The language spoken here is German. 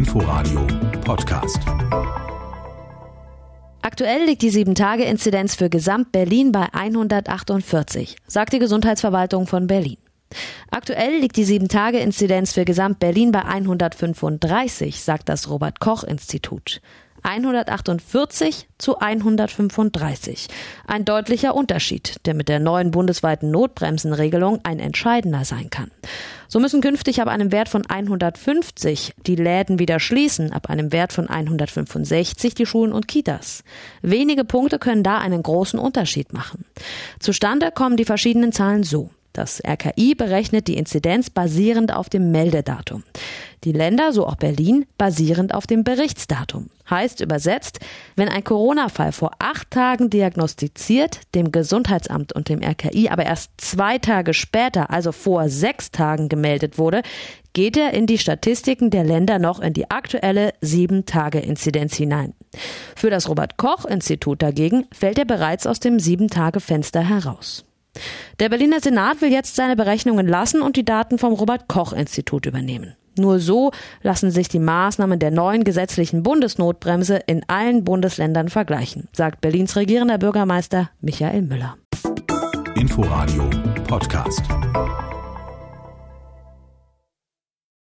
Inforadio Podcast. Aktuell liegt die 7-Tage-Inzidenz für Gesamt-Berlin bei 148, sagt die Gesundheitsverwaltung von Berlin. Aktuell liegt die 7-Tage-Inzidenz für Gesamt-Berlin bei 135, sagt das Robert-Koch-Institut. 148 zu 135. Ein deutlicher Unterschied, der mit der neuen bundesweiten Notbremsenregelung ein entscheidender sein kann. So müssen künftig ab einem Wert von 150 die Läden wieder schließen, ab einem Wert von 165 die Schulen und Kitas. Wenige Punkte können da einen großen Unterschied machen. Zustande kommen die verschiedenen Zahlen so. Das RKI berechnet die Inzidenz basierend auf dem Meldedatum. Die Länder, so auch Berlin, basierend auf dem Berichtsdatum. Heißt übersetzt, wenn ein Corona-Fall vor acht Tagen diagnostiziert, dem Gesundheitsamt und dem RKI aber erst zwei Tage später, also vor sechs Tagen gemeldet wurde, geht er in die Statistiken der Länder noch in die aktuelle Sieben-Tage-Inzidenz hinein. Für das Robert-Koch-Institut dagegen fällt er bereits aus dem Sieben-Tage-Fenster heraus. Der Berliner Senat will jetzt seine Berechnungen lassen und die Daten vom Robert Koch Institut übernehmen. Nur so lassen sich die Maßnahmen der neuen gesetzlichen Bundesnotbremse in allen Bundesländern vergleichen, sagt Berlins regierender Bürgermeister Michael Müller. Inforadio Podcast.